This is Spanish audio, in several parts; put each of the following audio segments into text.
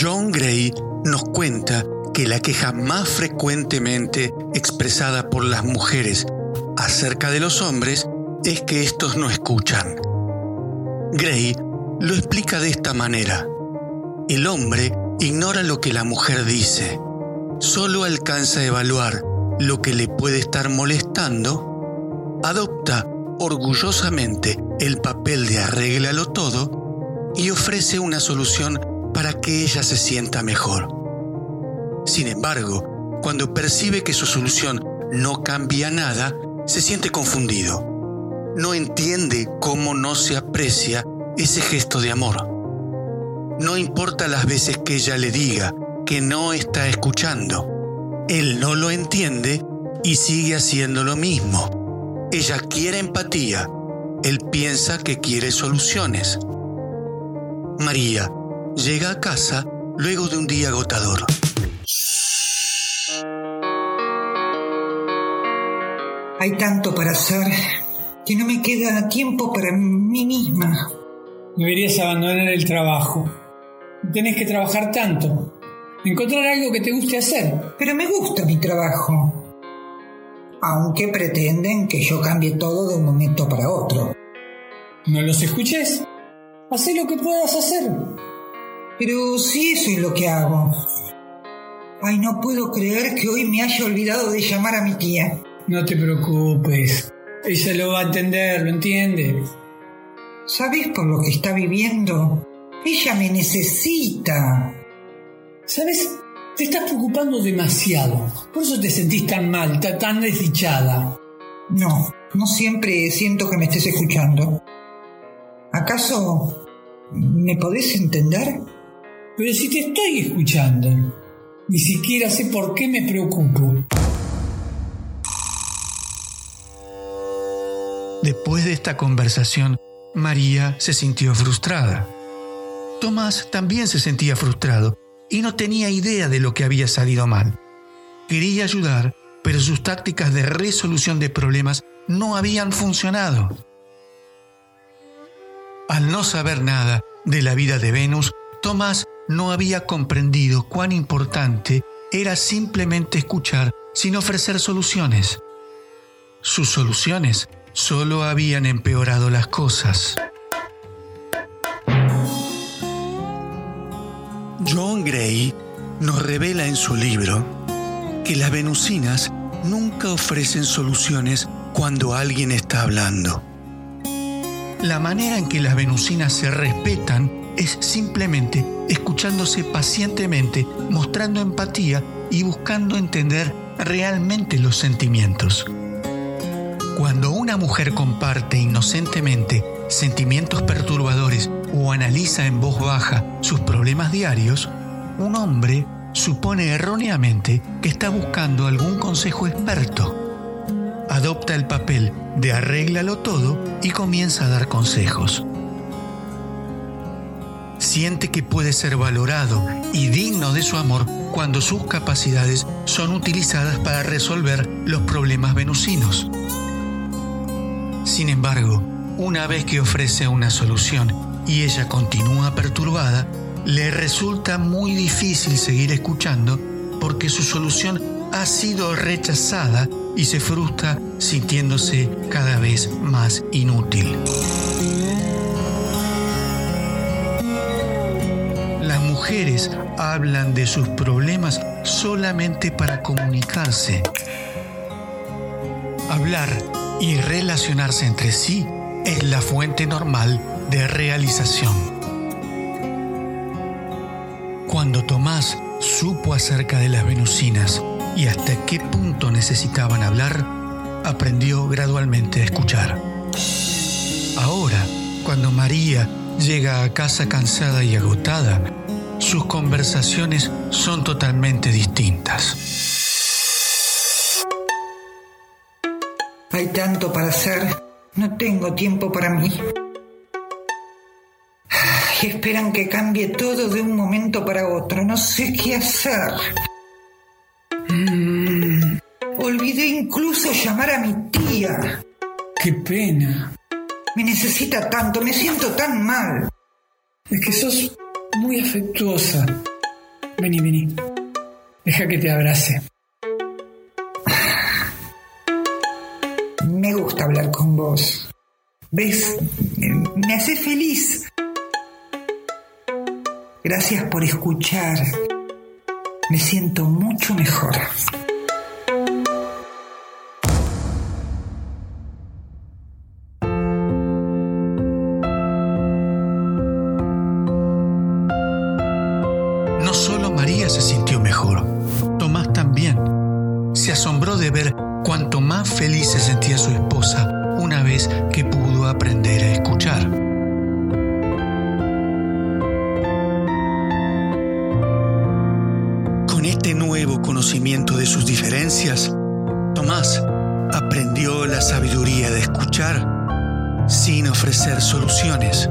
John Gray nos cuenta que la queja más frecuentemente expresada por las mujeres acerca de los hombres es que estos no escuchan. Gray lo explica de esta manera. El hombre ignora lo que la mujer dice. Solo alcanza a evaluar lo que le puede estar molestando. Adopta orgullosamente el papel de arréglalo todo y ofrece una solución para que ella se sienta mejor. Sin embargo, cuando percibe que su solución no cambia nada, se siente confundido. No entiende cómo no se aprecia ese gesto de amor. No importa las veces que ella le diga que no está escuchando. Él no lo entiende y sigue haciendo lo mismo. Ella quiere empatía. Él piensa que quiere soluciones. María llega a casa luego de un día agotador. Hay tanto para hacer que no me queda tiempo para mí misma. Deberías abandonar el trabajo. Tenés que trabajar tanto. Encontrar algo que te guste hacer. Pero me gusta mi trabajo. Aunque pretenden que yo cambie todo de un momento para otro. No los escuches. Haz lo que puedas hacer. Pero si eso es lo que hago. Ay, no puedo creer que hoy me haya olvidado de llamar a mi tía. No te preocupes. Ella lo va a entender, ¿lo entiende? ¿Sabes por lo que está viviendo? Ella me necesita. ¿Sabes? Te estás preocupando demasiado. Por eso te sentís tan mal, tan desdichada. No, no siempre siento que me estés escuchando. ¿Acaso me podés entender? Pero si te estoy escuchando, ni siquiera sé por qué me preocupo. Después de esta conversación, María se sintió frustrada. Tomás también se sentía frustrado y no tenía idea de lo que había salido mal. Quería ayudar, pero sus tácticas de resolución de problemas no habían funcionado. Al no saber nada de la vida de Venus, Tomás no había comprendido cuán importante era simplemente escuchar sin ofrecer soluciones. Sus soluciones solo habían empeorado las cosas. John Gray nos revela en su libro que las venusinas nunca ofrecen soluciones cuando alguien está hablando. La manera en que las venusinas se respetan es simplemente escuchándose pacientemente, mostrando empatía y buscando entender realmente los sentimientos. Cuando una mujer comparte inocentemente sentimientos perturbadores o analiza en voz baja sus problemas diarios, un hombre supone erróneamente que está buscando algún consejo experto. Adopta el papel de arréglalo todo y comienza a dar consejos. Que puede ser valorado y digno de su amor cuando sus capacidades son utilizadas para resolver los problemas venusinos. Sin embargo, una vez que ofrece una solución y ella continúa perturbada, le resulta muy difícil seguir escuchando porque su solución ha sido rechazada y se frustra sintiéndose cada vez más inútil. Mujeres hablan de sus problemas solamente para comunicarse. Hablar y relacionarse entre sí es la fuente normal de realización. Cuando Tomás supo acerca de las venusinas y hasta qué punto necesitaban hablar, aprendió gradualmente a escuchar. Ahora, cuando María llega a casa cansada y agotada, sus conversaciones son totalmente distintas. Hay tanto para hacer. No tengo tiempo para mí. Y esperan que cambie todo de un momento para otro. No sé qué hacer. Mm, olvidé incluso llamar a mi tía. Qué pena. Me necesita tanto, me siento tan mal. Es que sos muy afectuosa. Vení, vení. Deja que te abrace. Me gusta hablar con vos. ¿Ves? Me hace feliz. Gracias por escuchar. Me siento mucho mejor. Nuevo conocimiento de sus diferencias, Tomás aprendió la sabiduría de escuchar sin ofrecer soluciones.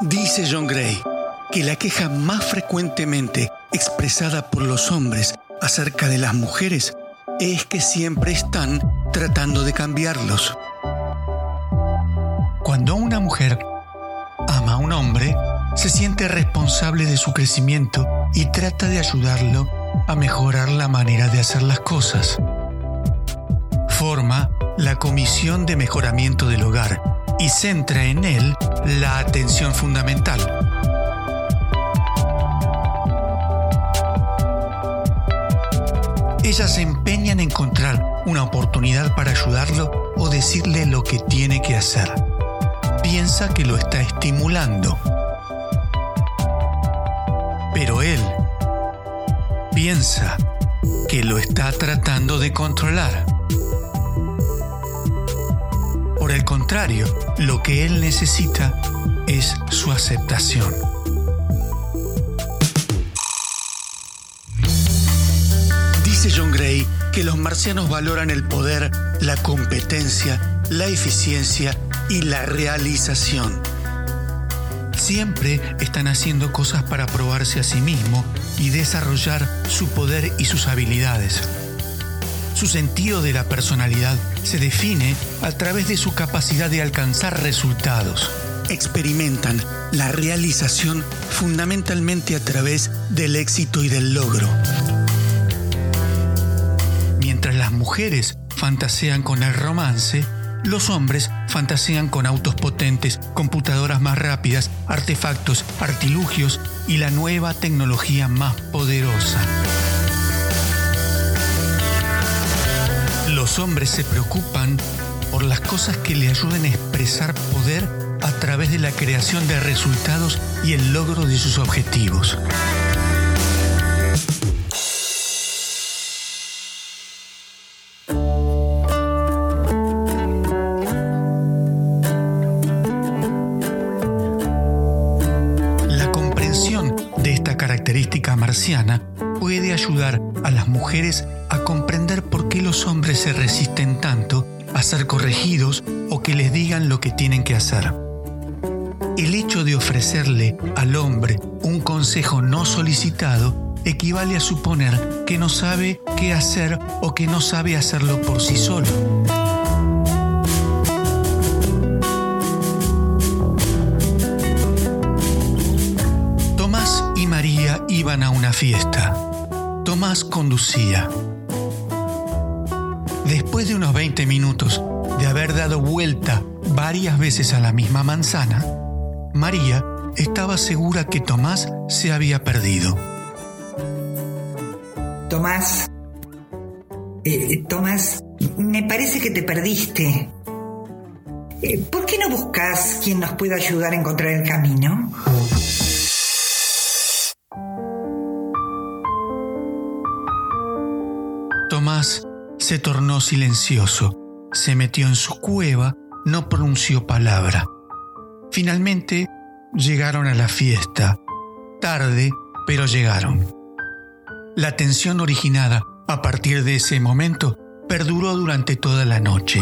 Dice John Gray que la queja más frecuentemente expresada por los hombres acerca de las mujeres es que siempre están tratando de cambiarlos. Cuando una mujer ama a un hombre, se siente responsable de su crecimiento y trata de ayudarlo a mejorar la manera de hacer las cosas. Forma la Comisión de Mejoramiento del Hogar y centra en él la atención fundamental. Ellas se empeñan en encontrar una oportunidad para ayudarlo o decirle lo que tiene que hacer. Piensa que lo está estimulando. Pero él piensa que lo está tratando de controlar. Por el contrario, lo que él necesita es su aceptación. Dice John Gray que los marcianos valoran el poder, la competencia, la eficiencia y la realización. Siempre están haciendo cosas para probarse a sí mismo y desarrollar su poder y sus habilidades. Su sentido de la personalidad se define a través de su capacidad de alcanzar resultados. Experimentan la realización fundamentalmente a través del éxito y del logro. Mientras las mujeres fantasean con el romance, los hombres fantasean con autos potentes, computadoras más rápidas, artefactos, artilugios y la nueva tecnología más poderosa. Los hombres se preocupan por las cosas que le ayuden a expresar poder a través de la creación de resultados y el logro de sus objetivos. Marciana puede ayudar a las mujeres a comprender por qué los hombres se resisten tanto a ser corregidos o que les digan lo que tienen que hacer. El hecho de ofrecerle al hombre un consejo no solicitado equivale a suponer que no sabe qué hacer o que no sabe hacerlo por sí solo. A una fiesta. Tomás conducía. Después de unos 20 minutos de haber dado vuelta varias veces a la misma manzana, María estaba segura que Tomás se había perdido. Tomás. Eh, Tomás, me parece que te perdiste. Eh, ¿Por qué no buscas quien nos pueda ayudar a encontrar el camino? Se tornó silencioso, se metió en su cueva, no pronunció palabra. Finalmente llegaron a la fiesta. Tarde, pero llegaron. La tensión originada a partir de ese momento perduró durante toda la noche.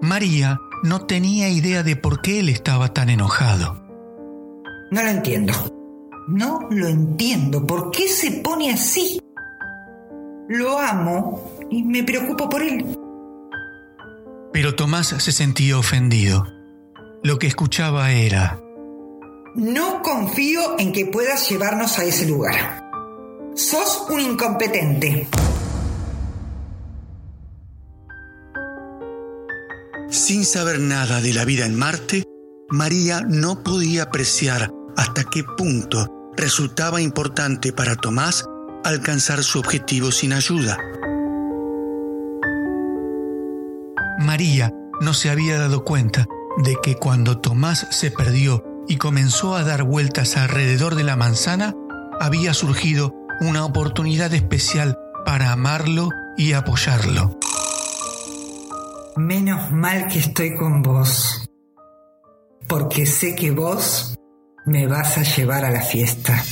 María no tenía idea de por qué él estaba tan enojado. No lo entiendo. No lo entiendo. ¿Por qué se pone así? Lo amo y me preocupo por él. Pero Tomás se sentía ofendido. Lo que escuchaba era... No confío en que puedas llevarnos a ese lugar. Sos un incompetente. Sin saber nada de la vida en Marte, María no podía apreciar hasta qué punto resultaba importante para Tomás alcanzar su objetivo sin ayuda. María no se había dado cuenta de que cuando Tomás se perdió y comenzó a dar vueltas alrededor de la manzana, había surgido una oportunidad especial para amarlo y apoyarlo. Menos mal que estoy con vos, porque sé que vos me vas a llevar a la fiesta.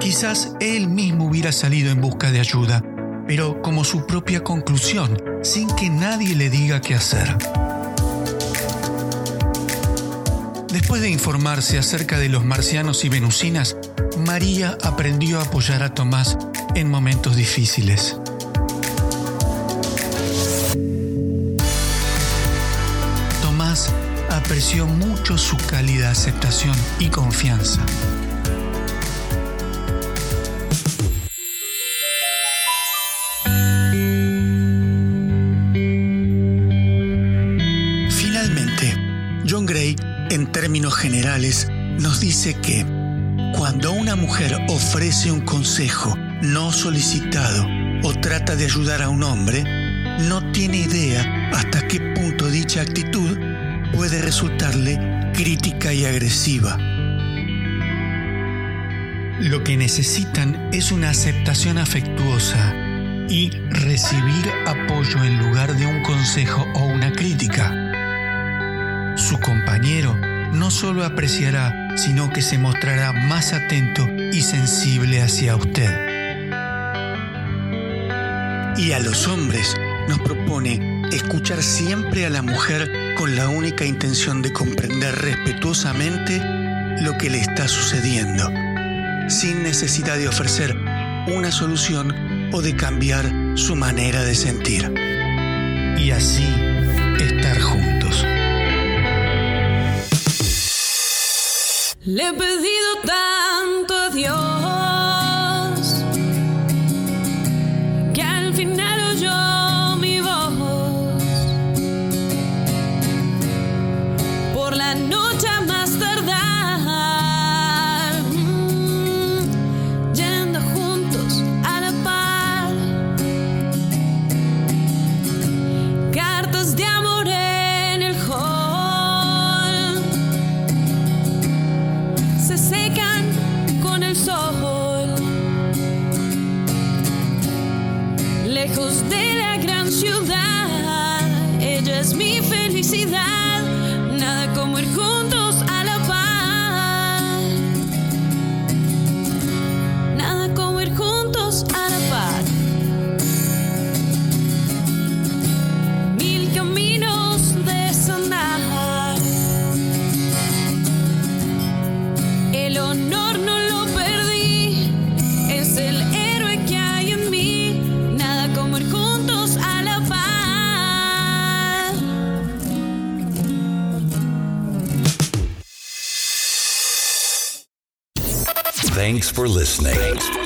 Quizás él mismo hubiera salido en busca de ayuda, pero como su propia conclusión, sin que nadie le diga qué hacer. Después de informarse acerca de los marcianos y venusinas, María aprendió a apoyar a Tomás en momentos difíciles. Mucho su cálida aceptación y confianza. términos generales, nos dice que cuando una mujer ofrece un consejo no solicitado o trata de ayudar a un hombre, no tiene idea hasta qué punto dicha actitud puede resultarle crítica y agresiva. Lo que necesitan es una aceptación afectuosa y recibir apoyo en lugar de un consejo o una crítica. Su compañero no solo apreciará, sino que se mostrará más atento y sensible hacia usted. Y a los hombres nos propone escuchar siempre a la mujer con la única intención de comprender respetuosamente lo que le está sucediendo, sin necesidad de ofrecer una solución o de cambiar su manera de sentir. Y así estar juntos. Le he pedido tanto a Dios es mi felicidad. Nada como ir juntos Thanks for listening. Thanks for.